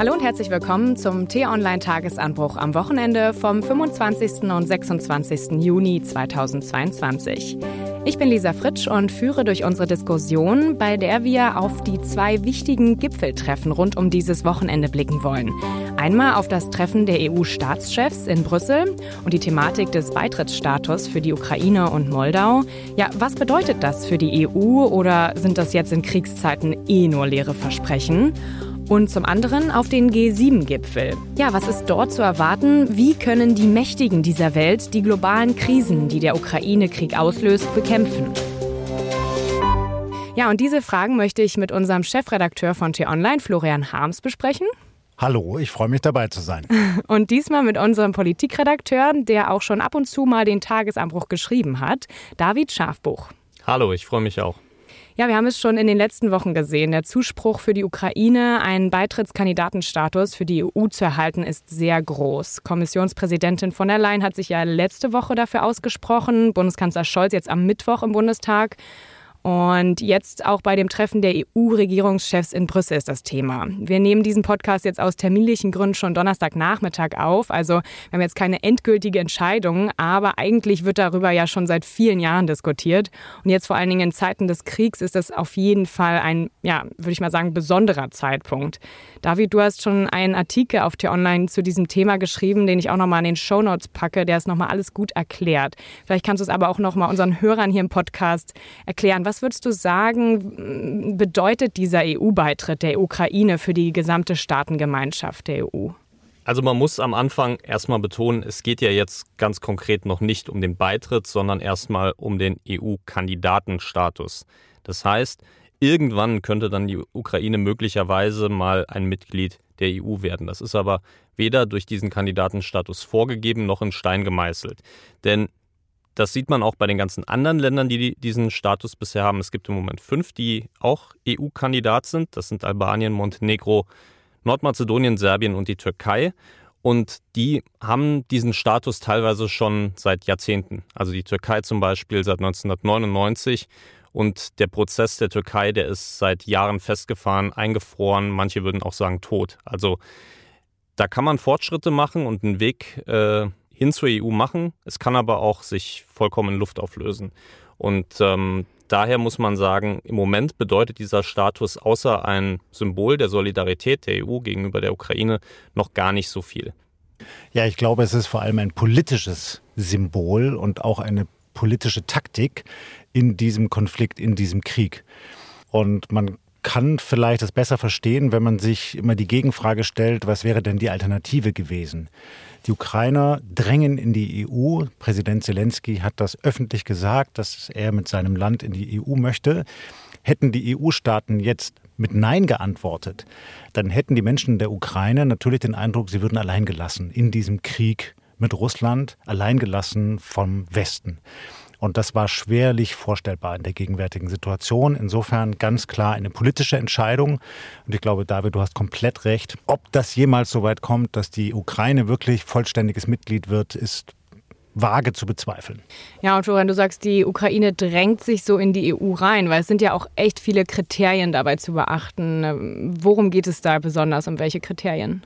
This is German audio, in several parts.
Hallo und herzlich willkommen zum T-Online-Tagesanbruch am Wochenende vom 25. und 26. Juni 2022. Ich bin Lisa Fritsch und führe durch unsere Diskussion, bei der wir auf die zwei wichtigen Gipfeltreffen rund um dieses Wochenende blicken wollen. Einmal auf das Treffen der EU-Staatschefs in Brüssel und die Thematik des Beitrittsstatus für die Ukraine und Moldau. Ja, was bedeutet das für die EU oder sind das jetzt in Kriegszeiten eh nur leere Versprechen? Und zum anderen auf den G7-Gipfel. Ja, was ist dort zu erwarten? Wie können die Mächtigen dieser Welt die globalen Krisen, die der Ukraine-Krieg auslöst, bekämpfen? Ja, und diese Fragen möchte ich mit unserem Chefredakteur von T-Online, Florian Harms, besprechen. Hallo, ich freue mich dabei zu sein. Und diesmal mit unserem Politikredakteur, der auch schon ab und zu mal den Tagesanbruch geschrieben hat, David Schafbuch. Hallo, ich freue mich auch. Ja, wir haben es schon in den letzten Wochen gesehen. Der Zuspruch für die Ukraine, einen Beitrittskandidatenstatus für die EU zu erhalten, ist sehr groß. Kommissionspräsidentin von der Leyen hat sich ja letzte Woche dafür ausgesprochen. Bundeskanzler Scholz jetzt am Mittwoch im Bundestag. Und jetzt auch bei dem Treffen der EU-Regierungschefs in Brüssel ist das Thema. Wir nehmen diesen Podcast jetzt aus terminlichen Gründen schon Donnerstagnachmittag auf. Also wir haben jetzt keine endgültige Entscheidung, aber eigentlich wird darüber ja schon seit vielen Jahren diskutiert. Und jetzt vor allen Dingen in Zeiten des Kriegs ist das auf jeden Fall ein, ja, würde ich mal sagen, besonderer Zeitpunkt. David, du hast schon einen Artikel auf T-Online zu diesem Thema geschrieben, den ich auch nochmal in den Show Notes packe, der es nochmal alles gut erklärt. Vielleicht kannst du es aber auch nochmal unseren Hörern hier im Podcast erklären. Was würdest du sagen, bedeutet dieser EU-Beitritt der Ukraine für die gesamte Staatengemeinschaft der EU? Also man muss am Anfang erstmal betonen, es geht ja jetzt ganz konkret noch nicht um den Beitritt, sondern erstmal um den EU-Kandidatenstatus. Das heißt, irgendwann könnte dann die Ukraine möglicherweise mal ein Mitglied der EU werden. Das ist aber weder durch diesen Kandidatenstatus vorgegeben noch in Stein gemeißelt. Denn das sieht man auch bei den ganzen anderen Ländern, die diesen Status bisher haben. Es gibt im Moment fünf, die auch EU-Kandidat sind. Das sind Albanien, Montenegro, Nordmazedonien, Serbien und die Türkei. Und die haben diesen Status teilweise schon seit Jahrzehnten. Also die Türkei zum Beispiel seit 1999. Und der Prozess der Türkei, der ist seit Jahren festgefahren, eingefroren. Manche würden auch sagen tot. Also da kann man Fortschritte machen und einen Weg äh, hin zur EU machen. Es kann aber auch sich vollkommen in Luft auflösen. Und ähm, daher muss man sagen, im Moment bedeutet dieser Status außer ein Symbol der Solidarität der EU gegenüber der Ukraine noch gar nicht so viel. Ja, ich glaube, es ist vor allem ein politisches Symbol und auch eine politische Taktik in diesem Konflikt, in diesem Krieg. Und man kann vielleicht das besser verstehen, wenn man sich immer die Gegenfrage stellt, was wäre denn die Alternative gewesen? Die Ukrainer drängen in die EU. Präsident Zelensky hat das öffentlich gesagt, dass er mit seinem Land in die EU möchte. Hätten die EU-Staaten jetzt mit Nein geantwortet, dann hätten die Menschen der Ukraine natürlich den Eindruck, sie würden alleingelassen in diesem Krieg mit Russland, alleingelassen vom Westen. Und das war schwerlich vorstellbar in der gegenwärtigen Situation. Insofern ganz klar eine politische Entscheidung. Und ich glaube, David, du hast komplett recht. Ob das jemals so weit kommt, dass die Ukraine wirklich vollständiges Mitglied wird, ist vage zu bezweifeln. Ja, und Florian, du sagst, die Ukraine drängt sich so in die EU rein, weil es sind ja auch echt viele Kriterien dabei zu beachten. Worum geht es da besonders? Um welche Kriterien?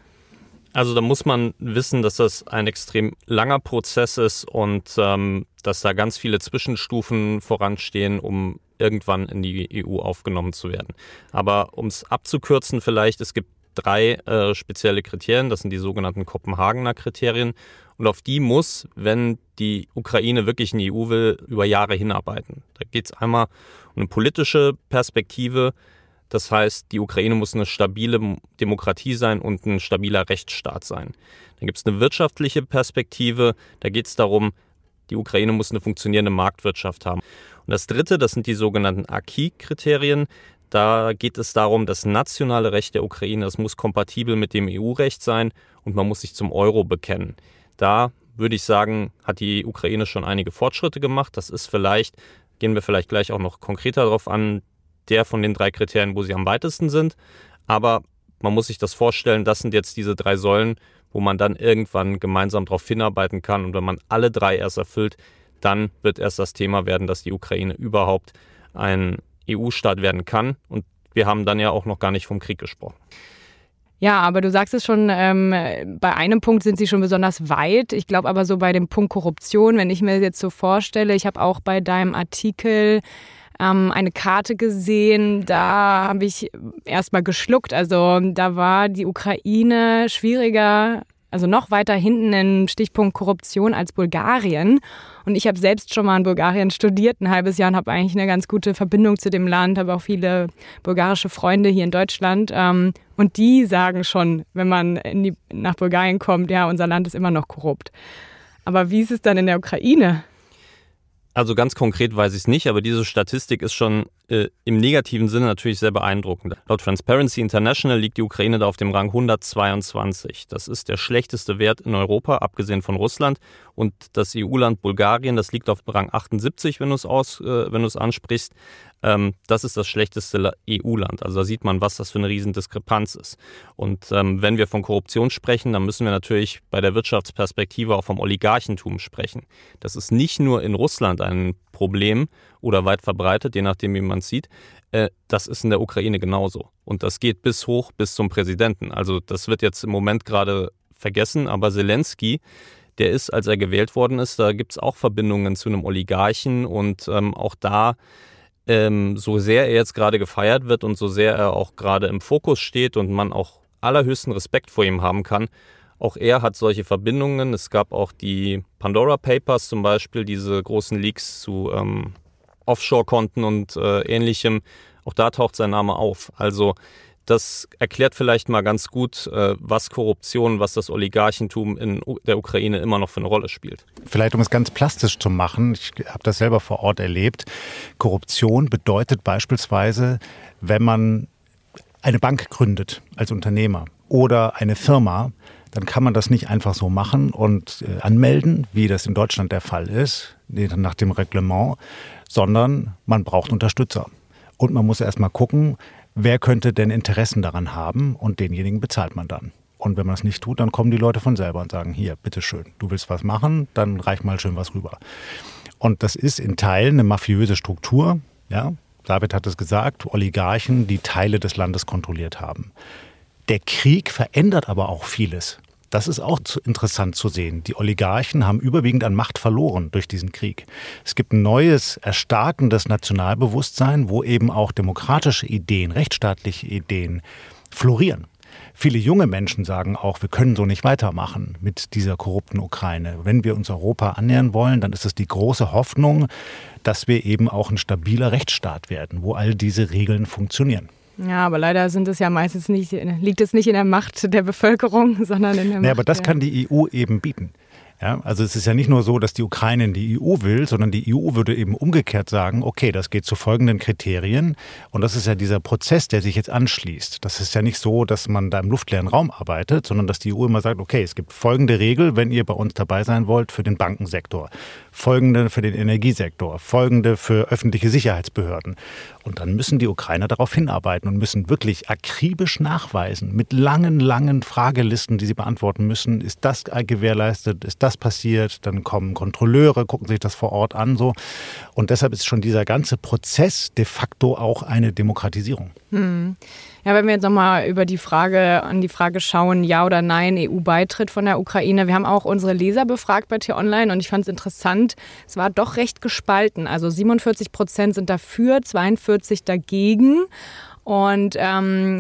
Also da muss man wissen, dass das ein extrem langer Prozess ist und ähm, dass da ganz viele Zwischenstufen voranstehen, um irgendwann in die EU aufgenommen zu werden. Aber um es abzukürzen vielleicht, es gibt drei äh, spezielle Kriterien, das sind die sogenannten Kopenhagener Kriterien und auf die muss, wenn die Ukraine wirklich in die EU will, über Jahre hinarbeiten. Da geht es einmal um eine politische Perspektive, das heißt, die Ukraine muss eine stabile Demokratie sein und ein stabiler Rechtsstaat sein. Dann gibt es eine wirtschaftliche Perspektive. Da geht es darum, die Ukraine muss eine funktionierende Marktwirtschaft haben. Und das Dritte, das sind die sogenannten Acquis-Kriterien. Da geht es darum, das nationale Recht der Ukraine, das muss kompatibel mit dem EU-Recht sein und man muss sich zum Euro bekennen. Da würde ich sagen, hat die Ukraine schon einige Fortschritte gemacht. Das ist vielleicht, gehen wir vielleicht gleich auch noch konkreter darauf an, der von den drei Kriterien, wo sie am weitesten sind. Aber man muss sich das vorstellen, das sind jetzt diese drei Säulen, wo man dann irgendwann gemeinsam darauf hinarbeiten kann. Und wenn man alle drei erst erfüllt, dann wird erst das Thema werden, dass die Ukraine überhaupt ein EU-Staat werden kann. Und wir haben dann ja auch noch gar nicht vom Krieg gesprochen. Ja, aber du sagst es schon, ähm, bei einem Punkt sind sie schon besonders weit. Ich glaube aber so bei dem Punkt Korruption, wenn ich mir jetzt so vorstelle, ich habe auch bei deinem Artikel ähm, eine Karte gesehen, da habe ich erstmal geschluckt. Also da war die Ukraine schwieriger also noch weiter hinten im Stichpunkt Korruption als Bulgarien. Und ich habe selbst schon mal in Bulgarien studiert, ein halbes Jahr und habe eigentlich eine ganz gute Verbindung zu dem Land, habe auch viele bulgarische Freunde hier in Deutschland. Ähm, und die sagen schon, wenn man die, nach Bulgarien kommt, ja, unser Land ist immer noch korrupt. Aber wie ist es dann in der Ukraine? Also ganz konkret weiß ich es nicht, aber diese Statistik ist schon äh, im negativen Sinne natürlich sehr beeindruckend. Laut Transparency International liegt die Ukraine da auf dem Rang 122. Das ist der schlechteste Wert in Europa, abgesehen von Russland. Und das EU-Land Bulgarien, das liegt auf Rang 78, wenn du es aus, äh, wenn du es ansprichst. Ähm, das ist das schlechteste EU-Land. Also da sieht man, was das für eine Riesendiskrepanz ist. Und ähm, wenn wir von Korruption sprechen, dann müssen wir natürlich bei der Wirtschaftsperspektive auch vom Oligarchentum sprechen. Das ist nicht nur in Russland ein Problem oder weit verbreitet, je nachdem, wie man es sieht. Äh, das ist in der Ukraine genauso. Und das geht bis hoch, bis zum Präsidenten. Also das wird jetzt im Moment gerade vergessen, aber Zelensky, der ist, als er gewählt worden ist, da gibt es auch Verbindungen zu einem Oligarchen und ähm, auch da, ähm, so sehr er jetzt gerade gefeiert wird und so sehr er auch gerade im Fokus steht und man auch allerhöchsten Respekt vor ihm haben kann, auch er hat solche Verbindungen. Es gab auch die Pandora Papers zum Beispiel, diese großen Leaks zu ähm, Offshore-Konten und äh, ähnlichem. Auch da taucht sein Name auf. Also das erklärt vielleicht mal ganz gut, äh, was Korruption, was das Oligarchentum in der Ukraine immer noch für eine Rolle spielt. Vielleicht um es ganz plastisch zu machen, ich habe das selber vor Ort erlebt, Korruption bedeutet beispielsweise, wenn man eine Bank gründet als Unternehmer oder eine Firma, dann kann man das nicht einfach so machen und äh, anmelden, wie das in Deutschland der Fall ist, nach dem Reglement, sondern man braucht Unterstützer. Und man muss erst mal gucken, wer könnte denn Interessen daran haben und denjenigen bezahlt man dann. Und wenn man es nicht tut, dann kommen die Leute von selber und sagen, hier, bitteschön, du willst was machen, dann reich mal schön was rüber. Und das ist in Teilen eine mafiöse Struktur, ja. David hat es gesagt, Oligarchen, die Teile des Landes kontrolliert haben. Der Krieg verändert aber auch vieles. Das ist auch interessant zu sehen. Die Oligarchen haben überwiegend an Macht verloren durch diesen Krieg. Es gibt ein neues, erstarkendes Nationalbewusstsein, wo eben auch demokratische Ideen, rechtsstaatliche Ideen florieren. Viele junge Menschen sagen auch, wir können so nicht weitermachen mit dieser korrupten Ukraine. Wenn wir uns Europa annähern wollen, dann ist es die große Hoffnung, dass wir eben auch ein stabiler Rechtsstaat werden, wo all diese Regeln funktionieren. Ja, aber leider sind es ja meistens nicht, liegt es nicht in der Macht der Bevölkerung, sondern in der Macht. Ja, aber das kann die EU eben bieten. Ja, also es ist ja nicht nur so, dass die Ukraine in die EU will, sondern die EU würde eben umgekehrt sagen, okay, das geht zu folgenden Kriterien. Und das ist ja dieser Prozess, der sich jetzt anschließt. Das ist ja nicht so, dass man da im luftleeren Raum arbeitet, sondern dass die EU immer sagt, okay, es gibt folgende Regel, wenn ihr bei uns dabei sein wollt für den Bankensektor, folgende für den Energiesektor, folgende für öffentliche Sicherheitsbehörden. Und dann müssen die Ukrainer darauf hinarbeiten und müssen wirklich akribisch nachweisen, mit langen, langen Fragelisten, die sie beantworten müssen, ist das gewährleistet, ist das passiert, dann kommen Kontrolleure, gucken sich das vor Ort an, so. Und deshalb ist schon dieser ganze Prozess de facto auch eine Demokratisierung. Hm. Ja, wenn wir jetzt nochmal über die Frage, an die Frage schauen, ja oder nein, EU-Beitritt von der Ukraine. Wir haben auch unsere Leser befragt bei T-Online und ich fand es interessant. Es war doch recht gespalten. Also 47 Prozent sind dafür, 42 dagegen. Und ähm,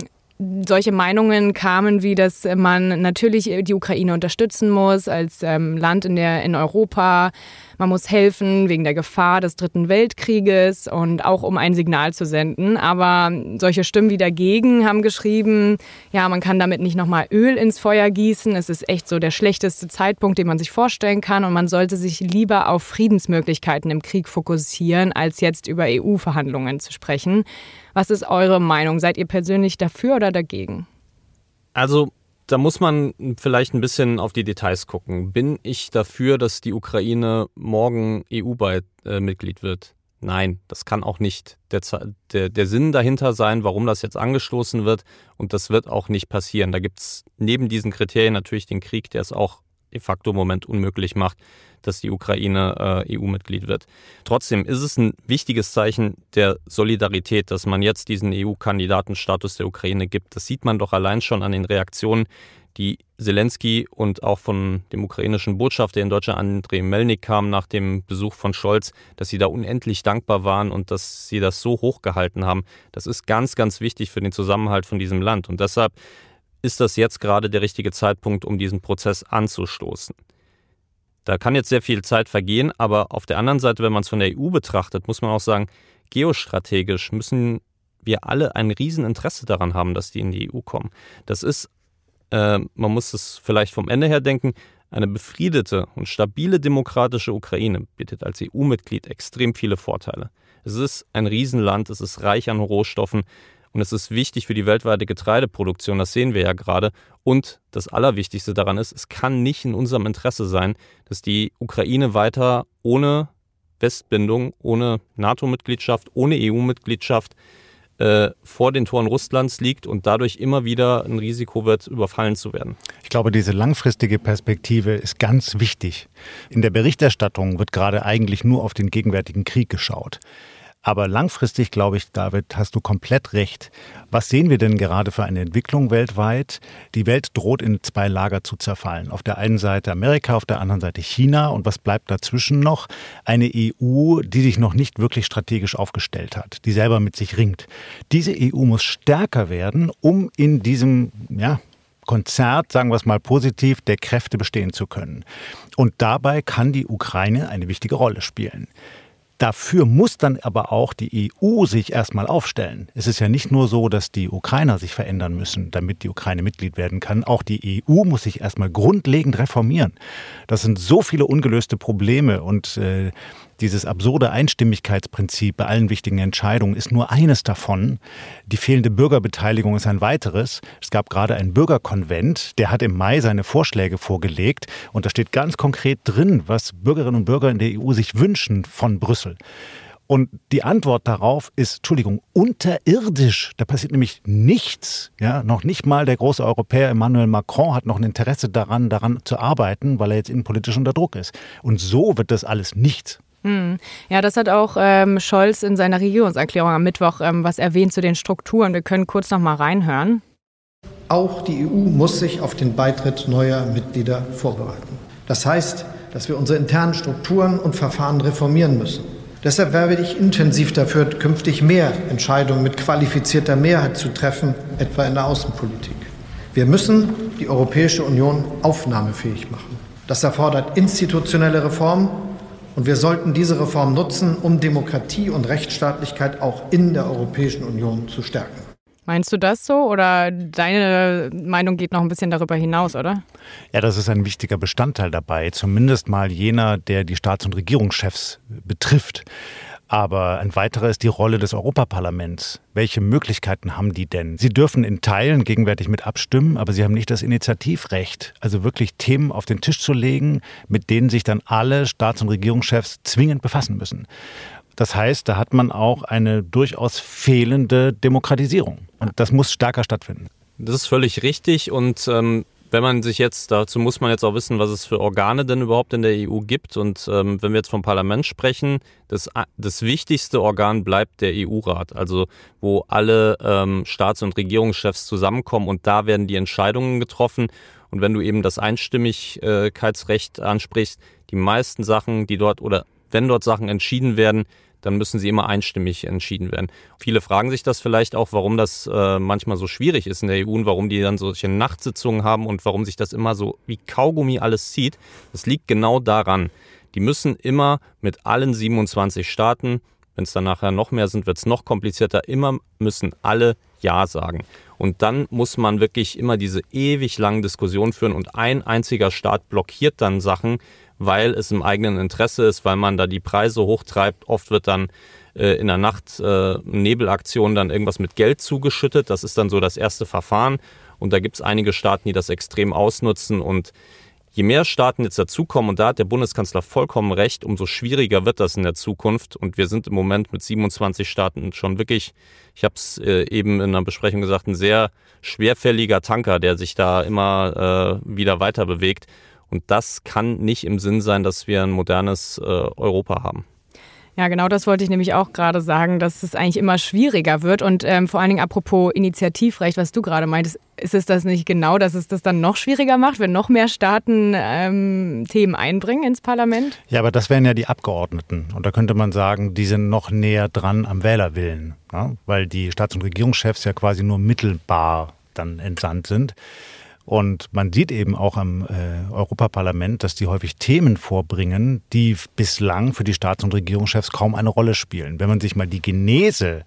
solche Meinungen kamen, wie dass man natürlich die Ukraine unterstützen muss als ähm, Land in, der, in Europa, man muss helfen wegen der Gefahr des Dritten Weltkrieges und auch um ein Signal zu senden. Aber solche Stimmen wie dagegen haben geschrieben, ja, man kann damit nicht nochmal Öl ins Feuer gießen. Es ist echt so der schlechteste Zeitpunkt, den man sich vorstellen kann. Und man sollte sich lieber auf Friedensmöglichkeiten im Krieg fokussieren, als jetzt über EU-Verhandlungen zu sprechen. Was ist eure Meinung? Seid ihr persönlich dafür oder dagegen? Also da muss man vielleicht ein bisschen auf die Details gucken. Bin ich dafür, dass die Ukraine morgen EU-Mitglied wird? Nein, das kann auch nicht der, der, der Sinn dahinter sein, warum das jetzt angestoßen wird. Und das wird auch nicht passieren. Da gibt es neben diesen Kriterien natürlich den Krieg, der es auch de facto im Moment unmöglich macht, dass die Ukraine äh, EU-Mitglied wird. Trotzdem ist es ein wichtiges Zeichen der Solidarität, dass man jetzt diesen EU-Kandidatenstatus der Ukraine gibt. Das sieht man doch allein schon an den Reaktionen, die Zelensky und auch von dem ukrainischen Botschafter in Deutschland, Andrei Melnik, kam nach dem Besuch von Scholz, dass sie da unendlich dankbar waren und dass sie das so hochgehalten haben. Das ist ganz, ganz wichtig für den Zusammenhalt von diesem Land. Und deshalb ist das jetzt gerade der richtige Zeitpunkt, um diesen Prozess anzustoßen. Da kann jetzt sehr viel Zeit vergehen, aber auf der anderen Seite, wenn man es von der EU betrachtet, muss man auch sagen, geostrategisch müssen wir alle ein Rieseninteresse daran haben, dass die in die EU kommen. Das ist äh, man muss es vielleicht vom Ende her denken, eine befriedete und stabile demokratische Ukraine bietet als EU-Mitglied extrem viele Vorteile. Es ist ein Riesenland, es ist reich an Rohstoffen und es ist wichtig für die weltweite Getreideproduktion, das sehen wir ja gerade. Und das Allerwichtigste daran ist, es kann nicht in unserem Interesse sein, dass die Ukraine weiter ohne Westbindung, ohne NATO-Mitgliedschaft, ohne EU-Mitgliedschaft äh, vor den Toren Russlands liegt und dadurch immer wieder ein Risiko wird, überfallen zu werden. Ich glaube, diese langfristige Perspektive ist ganz wichtig. In der Berichterstattung wird gerade eigentlich nur auf den gegenwärtigen Krieg geschaut. Aber langfristig, glaube ich, David, hast du komplett recht. Was sehen wir denn gerade für eine Entwicklung weltweit? Die Welt droht in zwei Lager zu zerfallen. Auf der einen Seite Amerika, auf der anderen Seite China. Und was bleibt dazwischen noch? Eine EU, die sich noch nicht wirklich strategisch aufgestellt hat, die selber mit sich ringt. Diese EU muss stärker werden, um in diesem, ja, Konzert, sagen wir es mal positiv, der Kräfte bestehen zu können. Und dabei kann die Ukraine eine wichtige Rolle spielen. Dafür muss dann aber auch die EU sich erstmal aufstellen. Es ist ja nicht nur so, dass die Ukrainer sich verändern müssen, damit die Ukraine Mitglied werden kann. Auch die EU muss sich erstmal grundlegend reformieren. Das sind so viele ungelöste Probleme und äh, dieses absurde Einstimmigkeitsprinzip bei allen wichtigen Entscheidungen ist nur eines davon. Die fehlende Bürgerbeteiligung ist ein weiteres. Es gab gerade einen Bürgerkonvent, der hat im Mai seine Vorschläge vorgelegt und da steht ganz konkret drin, was Bürgerinnen und Bürger in der EU sich wünschen von Brüssel. Und die Antwort darauf ist, Entschuldigung, unterirdisch. Da passiert nämlich nichts. Ja, noch nicht mal der große Europäer Emmanuel Macron hat noch ein Interesse daran, daran zu arbeiten, weil er jetzt innenpolitisch unter Druck ist. Und so wird das alles nichts. Hm. Ja, das hat auch ähm, Scholz in seiner Regierungserklärung am Mittwoch ähm, was erwähnt zu den Strukturen. Wir können kurz noch mal reinhören. Auch die EU muss sich auf den Beitritt neuer Mitglieder vorbereiten. Das heißt, dass wir unsere internen Strukturen und Verfahren reformieren müssen. Deshalb werbe ich intensiv dafür, künftig mehr Entscheidungen mit qualifizierter Mehrheit zu treffen, etwa in der Außenpolitik. Wir müssen die Europäische Union aufnahmefähig machen. Das erfordert institutionelle Reformen und wir sollten diese Reform nutzen, um Demokratie und Rechtsstaatlichkeit auch in der Europäischen Union zu stärken. Meinst du das so oder deine Meinung geht noch ein bisschen darüber hinaus, oder? Ja, das ist ein wichtiger Bestandteil dabei, zumindest mal jener, der die Staats- und Regierungschefs betrifft. Aber ein weiterer ist die Rolle des Europaparlaments. Welche Möglichkeiten haben die denn? Sie dürfen in Teilen gegenwärtig mit abstimmen, aber sie haben nicht das Initiativrecht. Also wirklich Themen auf den Tisch zu legen, mit denen sich dann alle Staats- und Regierungschefs zwingend befassen müssen. Das heißt, da hat man auch eine durchaus fehlende Demokratisierung. Und das muss stärker stattfinden. Das ist völlig richtig und ähm, wenn man sich jetzt, dazu muss man jetzt auch wissen, was es für Organe denn überhaupt in der EU gibt. Und ähm, wenn wir jetzt vom Parlament sprechen, das, das wichtigste Organ bleibt der EU-Rat, also wo alle ähm, Staats- und Regierungschefs zusammenkommen und da werden die Entscheidungen getroffen. Und wenn du eben das Einstimmigkeitsrecht ansprichst, die meisten Sachen, die dort oder wenn dort Sachen entschieden werden, dann müssen sie immer einstimmig entschieden werden. Viele fragen sich das vielleicht auch, warum das äh, manchmal so schwierig ist in der EU und warum die dann solche Nachtsitzungen haben und warum sich das immer so wie Kaugummi alles zieht. Das liegt genau daran. Die müssen immer mit allen 27 Staaten, wenn es dann nachher noch mehr sind, wird es noch komplizierter, immer müssen alle Ja sagen. Und dann muss man wirklich immer diese ewig langen Diskussionen führen und ein einziger Staat blockiert dann Sachen, weil es im eigenen Interesse ist, weil man da die Preise hochtreibt. Oft wird dann äh, in der Nacht äh, Nebelaktion dann irgendwas mit Geld zugeschüttet. Das ist dann so das erste Verfahren. Und da gibt es einige Staaten, die das extrem ausnutzen. Und je mehr Staaten jetzt dazukommen, und da hat der Bundeskanzler vollkommen recht, umso schwieriger wird das in der Zukunft. Und wir sind im Moment mit 27 Staaten schon wirklich, ich habe es äh, eben in einer Besprechung gesagt, ein sehr schwerfälliger Tanker, der sich da immer äh, wieder weiter bewegt. Und das kann nicht im Sinn sein, dass wir ein modernes äh, Europa haben. Ja, genau das wollte ich nämlich auch gerade sagen, dass es eigentlich immer schwieriger wird. Und ähm, vor allen Dingen apropos Initiativrecht, was du gerade meintest, ist es das nicht genau, dass es das dann noch schwieriger macht, wenn noch mehr Staaten ähm, Themen einbringen ins Parlament? Ja, aber das wären ja die Abgeordneten. Und da könnte man sagen, die sind noch näher dran am Wählerwillen, ja? weil die Staats- und Regierungschefs ja quasi nur mittelbar dann entsandt sind. Und man sieht eben auch am äh, Europaparlament, dass die häufig Themen vorbringen, die bislang für die Staats- und Regierungschefs kaum eine Rolle spielen. Wenn man sich mal die Genese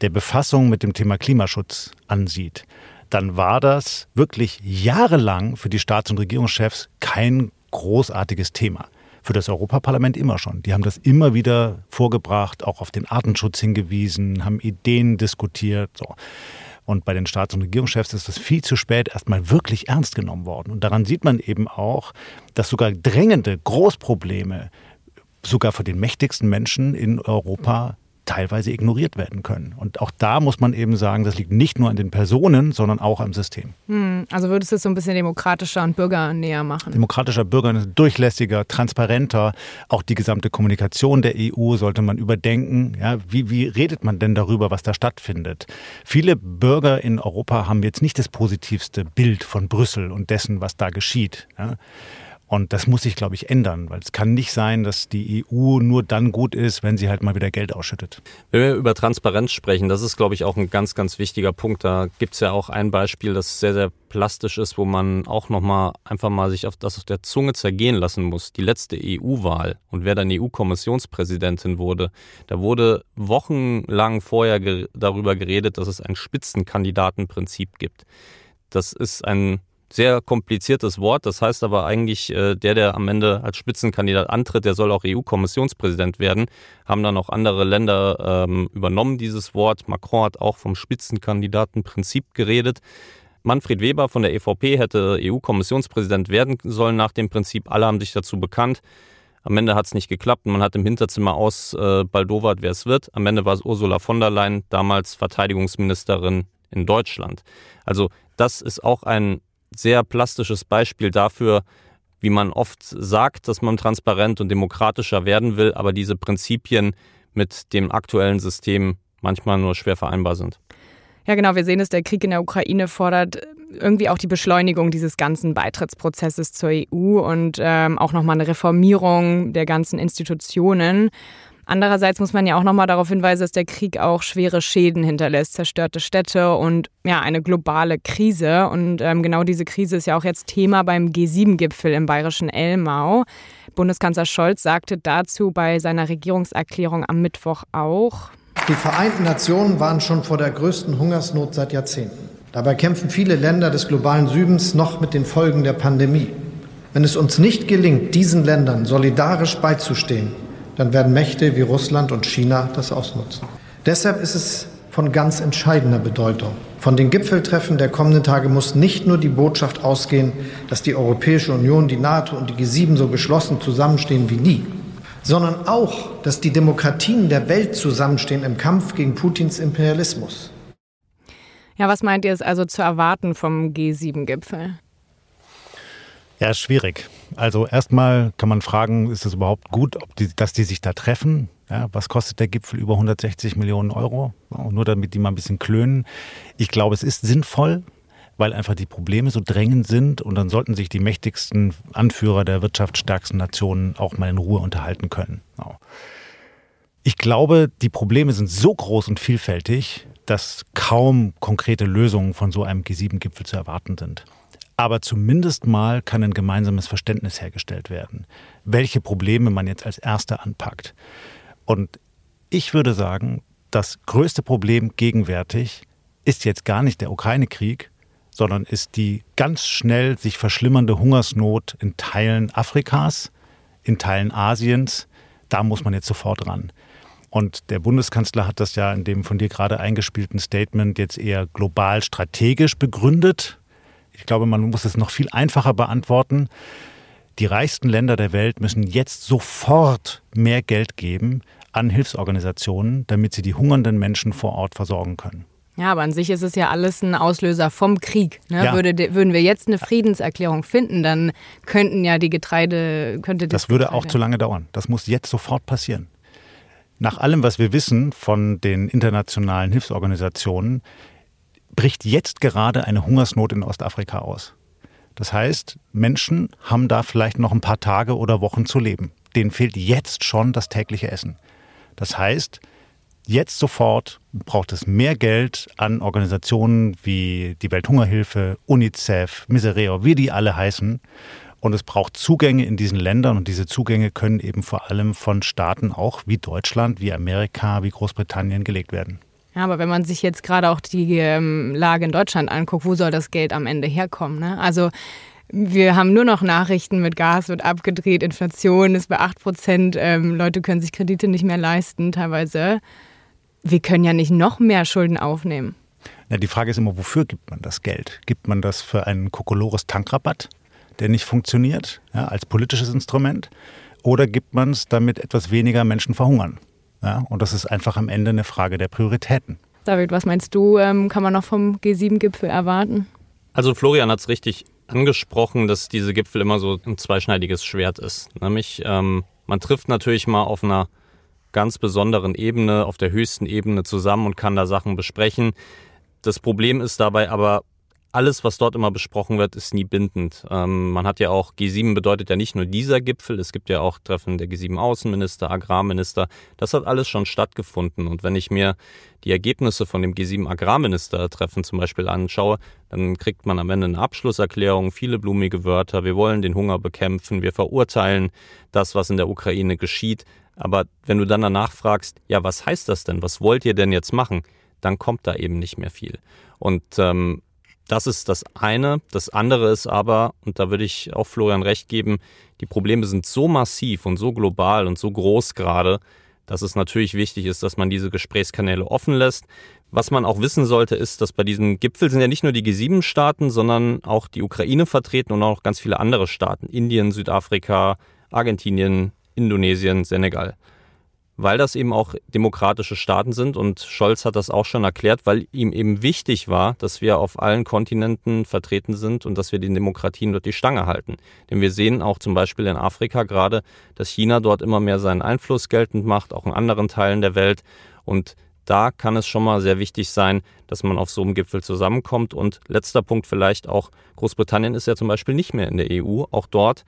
der Befassung mit dem Thema Klimaschutz ansieht, dann war das wirklich jahrelang für die Staats- und Regierungschefs kein großartiges Thema. Für das Europaparlament immer schon. Die haben das immer wieder vorgebracht, auch auf den Artenschutz hingewiesen, haben Ideen diskutiert. So. Und bei den Staats- und Regierungschefs ist das viel zu spät erstmal wirklich ernst genommen worden. Und daran sieht man eben auch, dass sogar drängende Großprobleme sogar für den mächtigsten Menschen in Europa teilweise ignoriert werden können. Und auch da muss man eben sagen, das liegt nicht nur an den Personen, sondern auch am System. Hm, also würdest du es so ein bisschen demokratischer und bürgernäher machen? Demokratischer Bürger, durchlässiger, transparenter. Auch die gesamte Kommunikation der EU sollte man überdenken. Ja, wie, wie redet man denn darüber, was da stattfindet? Viele Bürger in Europa haben jetzt nicht das positivste Bild von Brüssel und dessen, was da geschieht. Ja. Und das muss sich, glaube ich, ändern, weil es kann nicht sein, dass die EU nur dann gut ist, wenn sie halt mal wieder Geld ausschüttet. Wenn wir über Transparenz sprechen, das ist, glaube ich, auch ein ganz, ganz wichtiger Punkt. Da gibt es ja auch ein Beispiel, das sehr, sehr plastisch ist, wo man auch nochmal einfach mal sich auf das auf der Zunge zergehen lassen muss. Die letzte EU-Wahl und wer dann EU-Kommissionspräsidentin wurde, da wurde wochenlang vorher ge darüber geredet, dass es ein Spitzenkandidatenprinzip gibt. Das ist ein sehr kompliziertes Wort. Das heißt aber eigentlich, äh, der, der am Ende als Spitzenkandidat antritt, der soll auch EU-Kommissionspräsident werden. Haben dann auch andere Länder ähm, übernommen, dieses Wort. Macron hat auch vom Spitzenkandidatenprinzip geredet. Manfred Weber von der EVP hätte EU-Kommissionspräsident werden sollen nach dem Prinzip. Alle haben sich dazu bekannt. Am Ende hat es nicht geklappt. Man hat im Hinterzimmer ausbaldowert, äh, wer es wird. Am Ende war es Ursula von der Leyen, damals Verteidigungsministerin in Deutschland. Also das ist auch ein sehr plastisches Beispiel dafür, wie man oft sagt, dass man transparent und demokratischer werden will, aber diese Prinzipien mit dem aktuellen System manchmal nur schwer vereinbar sind. Ja, genau, wir sehen es, der Krieg in der Ukraine fordert irgendwie auch die Beschleunigung dieses ganzen Beitrittsprozesses zur EU und ähm, auch nochmal eine Reformierung der ganzen Institutionen. Andererseits muss man ja auch nochmal darauf hinweisen, dass der Krieg auch schwere Schäden hinterlässt, zerstörte Städte und ja, eine globale Krise. Und ähm, genau diese Krise ist ja auch jetzt Thema beim G7-Gipfel im bayerischen Elmau. Bundeskanzler Scholz sagte dazu bei seiner Regierungserklärung am Mittwoch auch. Die Vereinten Nationen waren schon vor der größten Hungersnot seit Jahrzehnten. Dabei kämpfen viele Länder des globalen Südens noch mit den Folgen der Pandemie. Wenn es uns nicht gelingt, diesen Ländern solidarisch beizustehen, dann werden Mächte wie Russland und China das ausnutzen. Deshalb ist es von ganz entscheidender Bedeutung. Von den Gipfeltreffen der kommenden Tage muss nicht nur die Botschaft ausgehen, dass die Europäische Union, die NATO und die G7 so geschlossen zusammenstehen wie nie, sondern auch, dass die Demokratien der Welt zusammenstehen im Kampf gegen Putins Imperialismus. Ja, was meint ihr ist also zu erwarten vom G7-Gipfel? Ja, ist schwierig. Also erstmal kann man fragen, ist es überhaupt gut, die, dass die sich da treffen? Ja, was kostet der Gipfel? Über 160 Millionen Euro. Nur damit die mal ein bisschen klönen. Ich glaube, es ist sinnvoll, weil einfach die Probleme so drängend sind und dann sollten sich die mächtigsten Anführer der wirtschaftsstärksten Nationen auch mal in Ruhe unterhalten können. Ich glaube, die Probleme sind so groß und vielfältig, dass kaum konkrete Lösungen von so einem G7-Gipfel zu erwarten sind. Aber zumindest mal kann ein gemeinsames Verständnis hergestellt werden, welche Probleme man jetzt als Erster anpackt. Und ich würde sagen, das größte Problem gegenwärtig ist jetzt gar nicht der Ukraine-Krieg, sondern ist die ganz schnell sich verschlimmernde Hungersnot in Teilen Afrikas, in Teilen Asiens. Da muss man jetzt sofort ran. Und der Bundeskanzler hat das ja in dem von dir gerade eingespielten Statement jetzt eher global strategisch begründet. Ich glaube, man muss es noch viel einfacher beantworten. Die reichsten Länder der Welt müssen jetzt sofort mehr Geld geben an Hilfsorganisationen, damit sie die hungernden Menschen vor Ort versorgen können. Ja, aber an sich ist es ja alles ein Auslöser vom Krieg. Ne? Ja. Würde, würden wir jetzt eine Friedenserklärung finden, dann könnten ja die Getreide, könnte das. Das würde Getreide. auch zu lange dauern. Das muss jetzt sofort passieren. Nach allem, was wir wissen von den internationalen Hilfsorganisationen, bricht jetzt gerade eine Hungersnot in Ostafrika aus. Das heißt, Menschen haben da vielleicht noch ein paar Tage oder Wochen zu leben. Denen fehlt jetzt schon das tägliche Essen. Das heißt, jetzt sofort braucht es mehr Geld an Organisationen wie die Welthungerhilfe, UNICEF, Misereo, wie die alle heißen. Und es braucht Zugänge in diesen Ländern und diese Zugänge können eben vor allem von Staaten auch wie Deutschland, wie Amerika, wie Großbritannien gelegt werden. Ja, aber wenn man sich jetzt gerade auch die ähm, Lage in Deutschland anguckt, wo soll das Geld am Ende herkommen? Ne? Also wir haben nur noch Nachrichten mit Gas wird abgedreht, Inflation ist bei 8 Prozent, ähm, Leute können sich Kredite nicht mehr leisten teilweise wir können ja nicht noch mehr Schulden aufnehmen. Ja, die Frage ist immer, wofür gibt man das Geld? Gibt man das für einen Kokolores Tankrabatt, der nicht funktioniert, ja, als politisches Instrument? Oder gibt man es, damit etwas weniger Menschen verhungern? Ja, und das ist einfach am Ende eine Frage der Prioritäten. David, was meinst du, ähm, kann man noch vom G7-Gipfel erwarten? Also Florian hat es richtig angesprochen, dass diese Gipfel immer so ein zweischneidiges Schwert ist. Nämlich, ähm, man trifft natürlich mal auf einer ganz besonderen Ebene, auf der höchsten Ebene zusammen und kann da Sachen besprechen. Das Problem ist dabei aber, alles, was dort immer besprochen wird, ist nie bindend. Ähm, man hat ja auch, G7 bedeutet ja nicht nur dieser Gipfel, es gibt ja auch Treffen der G7 Außenminister, Agrarminister. Das hat alles schon stattgefunden. Und wenn ich mir die Ergebnisse von dem G7 Agrarminister-Treffen zum Beispiel anschaue, dann kriegt man am Ende eine Abschlusserklärung, viele blumige Wörter. Wir wollen den Hunger bekämpfen, wir verurteilen das, was in der Ukraine geschieht. Aber wenn du dann danach fragst, ja, was heißt das denn? Was wollt ihr denn jetzt machen? Dann kommt da eben nicht mehr viel. Und ähm, das ist das eine. Das andere ist aber, und da würde ich auch Florian recht geben, die Probleme sind so massiv und so global und so groß gerade, dass es natürlich wichtig ist, dass man diese Gesprächskanäle offen lässt. Was man auch wissen sollte, ist, dass bei diesem Gipfel sind ja nicht nur die G7-Staaten, sondern auch die Ukraine vertreten und auch ganz viele andere Staaten. Indien, Südafrika, Argentinien, Indonesien, Senegal. Weil das eben auch demokratische Staaten sind und Scholz hat das auch schon erklärt, weil ihm eben wichtig war, dass wir auf allen Kontinenten vertreten sind und dass wir den Demokratien dort die Stange halten. Denn wir sehen auch zum Beispiel in Afrika gerade, dass China dort immer mehr seinen Einfluss geltend macht, auch in anderen Teilen der Welt. Und da kann es schon mal sehr wichtig sein, dass man auf so einem Gipfel zusammenkommt. Und letzter Punkt vielleicht auch, Großbritannien ist ja zum Beispiel nicht mehr in der EU. Auch dort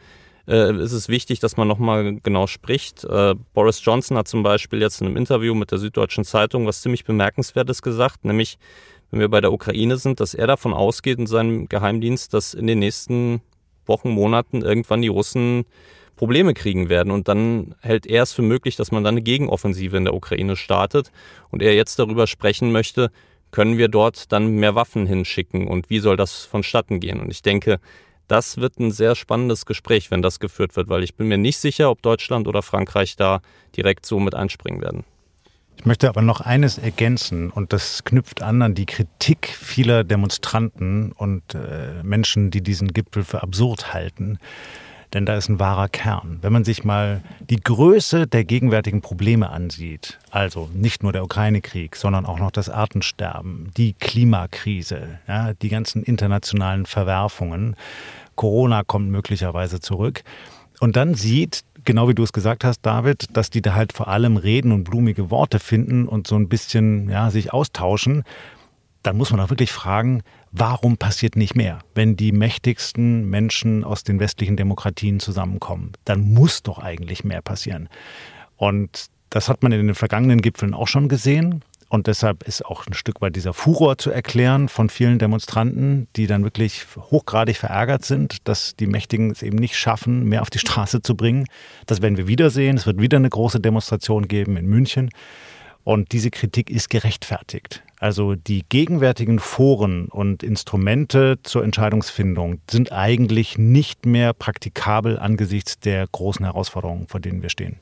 äh, ist es wichtig, dass man nochmal genau spricht. Äh, Boris Johnson hat zum Beispiel jetzt in einem Interview mit der Süddeutschen Zeitung was ziemlich Bemerkenswertes gesagt, nämlich wenn wir bei der Ukraine sind, dass er davon ausgeht in seinem Geheimdienst, dass in den nächsten Wochen, Monaten irgendwann die Russen Probleme kriegen werden. Und dann hält er es für möglich, dass man dann eine Gegenoffensive in der Ukraine startet. Und er jetzt darüber sprechen möchte, können wir dort dann mehr Waffen hinschicken und wie soll das vonstatten gehen? Und ich denke, das wird ein sehr spannendes Gespräch, wenn das geführt wird, weil ich bin mir nicht sicher, ob Deutschland oder Frankreich da direkt so mit einspringen werden. Ich möchte aber noch eines ergänzen und das knüpft an an die Kritik vieler Demonstranten und äh, Menschen, die diesen Gipfel für absurd halten denn da ist ein wahrer Kern. Wenn man sich mal die Größe der gegenwärtigen Probleme ansieht, also nicht nur der Ukraine-Krieg, sondern auch noch das Artensterben, die Klimakrise, ja, die ganzen internationalen Verwerfungen, Corona kommt möglicherweise zurück, und dann sieht, genau wie du es gesagt hast, David, dass die da halt vor allem reden und blumige Worte finden und so ein bisschen ja, sich austauschen, dann muss man auch wirklich fragen, warum passiert nicht mehr? Wenn die mächtigsten Menschen aus den westlichen Demokratien zusammenkommen, dann muss doch eigentlich mehr passieren. Und das hat man in den vergangenen Gipfeln auch schon gesehen. Und deshalb ist auch ein Stück weit dieser Furor zu erklären von vielen Demonstranten, die dann wirklich hochgradig verärgert sind, dass die Mächtigen es eben nicht schaffen, mehr auf die Straße zu bringen. Das werden wir wiedersehen. Es wird wieder eine große Demonstration geben in München. Und diese Kritik ist gerechtfertigt. Also die gegenwärtigen Foren und Instrumente zur Entscheidungsfindung sind eigentlich nicht mehr praktikabel angesichts der großen Herausforderungen, vor denen wir stehen.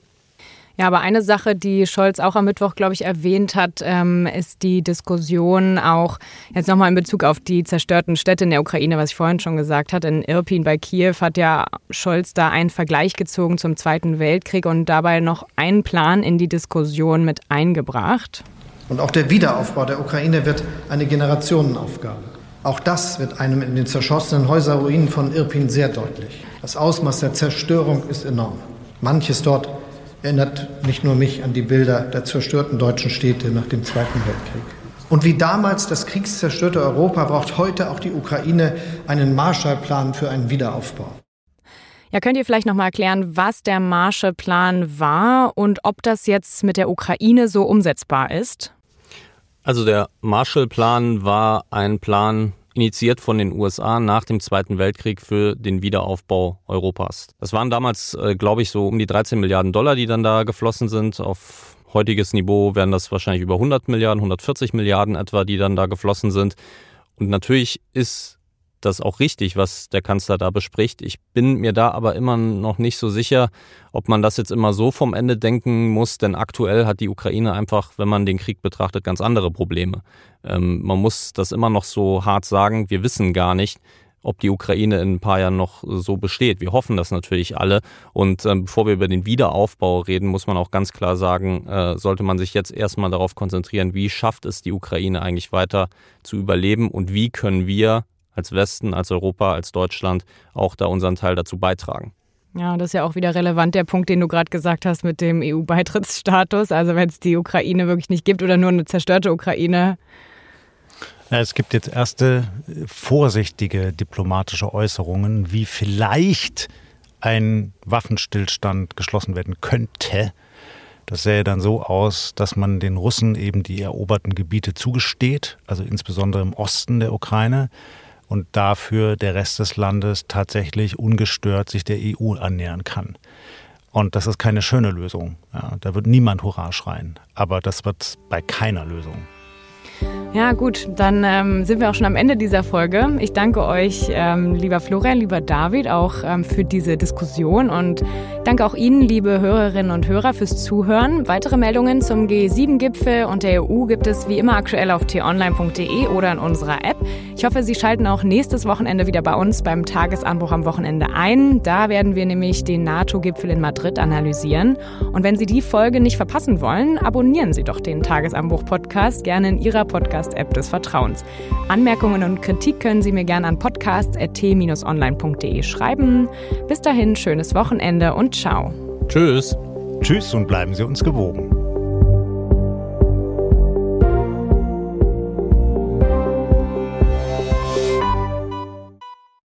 Ja, aber eine Sache, die Scholz auch am Mittwoch, glaube ich, erwähnt hat, ähm, ist die Diskussion auch jetzt nochmal in Bezug auf die zerstörten Städte in der Ukraine, was ich vorhin schon gesagt hatte. In Irpin bei Kiew hat ja Scholz da einen Vergleich gezogen zum Zweiten Weltkrieg und dabei noch einen Plan in die Diskussion mit eingebracht. Und auch der Wiederaufbau der Ukraine wird eine Generationenaufgabe. Auch das wird einem in den zerschossenen Häuserruinen von Irpin sehr deutlich. Das Ausmaß der Zerstörung ist enorm. Manches dort erinnert nicht nur mich an die Bilder der zerstörten deutschen Städte nach dem Zweiten Weltkrieg. Und wie damals das kriegszerstörte Europa braucht heute auch die Ukraine einen Marshallplan für einen Wiederaufbau. Ja, könnt ihr vielleicht noch mal erklären, was der Marshallplan war und ob das jetzt mit der Ukraine so umsetzbar ist? Also der Marshallplan war ein Plan initiiert von den USA nach dem Zweiten Weltkrieg für den Wiederaufbau Europas. Das waren damals, äh, glaube ich, so um die 13 Milliarden Dollar, die dann da geflossen sind. Auf heutiges Niveau wären das wahrscheinlich über 100 Milliarden, 140 Milliarden etwa, die dann da geflossen sind. Und natürlich ist das auch richtig, was der Kanzler da bespricht. Ich bin mir da aber immer noch nicht so sicher, ob man das jetzt immer so vom Ende denken muss, denn aktuell hat die Ukraine einfach, wenn man den Krieg betrachtet, ganz andere Probleme. Ähm, man muss das immer noch so hart sagen, wir wissen gar nicht, ob die Ukraine in ein paar Jahren noch so besteht. Wir hoffen das natürlich alle. Und ähm, bevor wir über den Wiederaufbau reden, muss man auch ganz klar sagen, äh, sollte man sich jetzt erstmal darauf konzentrieren, wie schafft es die Ukraine eigentlich weiter zu überleben und wie können wir als Westen, als Europa, als Deutschland auch da unseren Teil dazu beitragen. Ja, das ist ja auch wieder relevant, der Punkt, den du gerade gesagt hast mit dem EU-Beitrittsstatus. Also wenn es die Ukraine wirklich nicht gibt oder nur eine zerstörte Ukraine. Ja, es gibt jetzt erste äh, vorsichtige diplomatische Äußerungen, wie vielleicht ein Waffenstillstand geschlossen werden könnte. Das sähe dann so aus, dass man den Russen eben die eroberten Gebiete zugesteht, also insbesondere im Osten der Ukraine und dafür der Rest des Landes tatsächlich ungestört sich der EU annähern kann. Und das ist keine schöne Lösung. Ja, da wird niemand Hurra schreien. Aber das wird bei keiner Lösung. Ja, gut, dann ähm, sind wir auch schon am Ende dieser Folge. Ich danke euch, ähm, lieber Florian, lieber David, auch ähm, für diese Diskussion und danke auch Ihnen, liebe Hörerinnen und Hörer, fürs Zuhören. Weitere Meldungen zum G7-Gipfel und der EU gibt es wie immer aktuell auf t-online.de oder in unserer App. Ich hoffe, Sie schalten auch nächstes Wochenende wieder bei uns beim Tagesanbruch am Wochenende ein. Da werden wir nämlich den NATO-Gipfel in Madrid analysieren. Und wenn Sie die Folge nicht verpassen wollen, abonnieren Sie doch den Tagesanbruch-Podcast gerne in Ihrer Podcast-App des Vertrauens. Anmerkungen und Kritik können Sie mir gerne an podcasts.t-online.de schreiben. Bis dahin, schönes Wochenende und ciao. Tschüss. Tschüss und bleiben Sie uns gewogen.